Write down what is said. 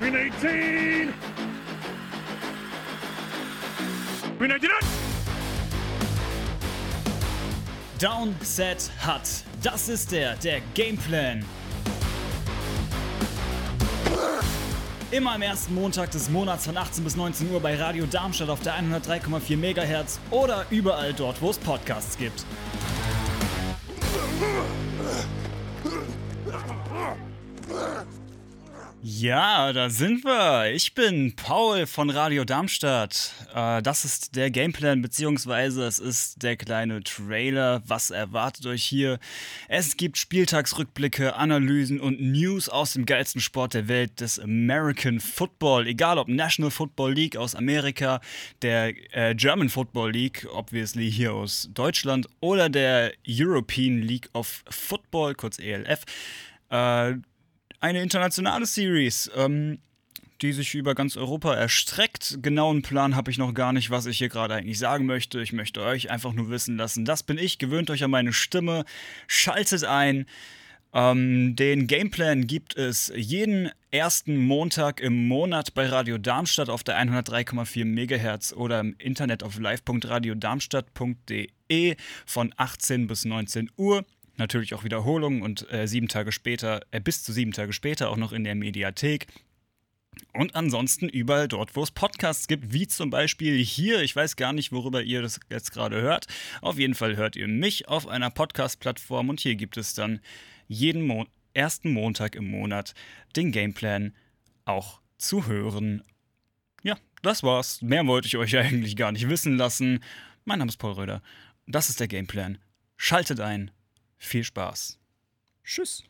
Green 18! Green 99! Down, Set, Hut. Das ist der, der Gameplan. Immer am ersten Montag des Monats von 18 bis 19 Uhr bei Radio Darmstadt auf der 103,4 MHz oder überall dort, wo es Podcasts gibt. Ja, da sind wir. Ich bin Paul von Radio Darmstadt. Äh, das ist der Gameplan, beziehungsweise es ist der kleine Trailer. Was erwartet euch hier? Es gibt Spieltagsrückblicke, Analysen und News aus dem geilsten Sport der Welt, des American Football. Egal ob National Football League aus Amerika, der äh, German Football League, obviously hier aus Deutschland, oder der European League of Football, kurz ELF. Äh, eine internationale Series, ähm, die sich über ganz Europa erstreckt. Genauen Plan habe ich noch gar nicht, was ich hier gerade eigentlich sagen möchte. Ich möchte euch einfach nur wissen lassen, das bin ich. Gewöhnt euch an meine Stimme, schaltet ein. Ähm, den Gameplan gibt es jeden ersten Montag im Monat bei Radio Darmstadt auf der 103,4 MHz oder im Internet auf live.radiodarmstadt.de von 18 bis 19 Uhr natürlich auch Wiederholungen und äh, sieben Tage später, äh, bis zu sieben Tage später auch noch in der Mediathek. Und ansonsten überall dort, wo es Podcasts gibt, wie zum Beispiel hier. Ich weiß gar nicht, worüber ihr das jetzt gerade hört. Auf jeden Fall hört ihr mich auf einer Podcast-Plattform und hier gibt es dann jeden Mo ersten Montag im Monat den Gameplan auch zu hören. Ja, das war's. Mehr wollte ich euch eigentlich gar nicht wissen lassen. Mein Name ist Paul Röder. Das ist der Gameplan. Schaltet ein viel Spaß. Tschüss.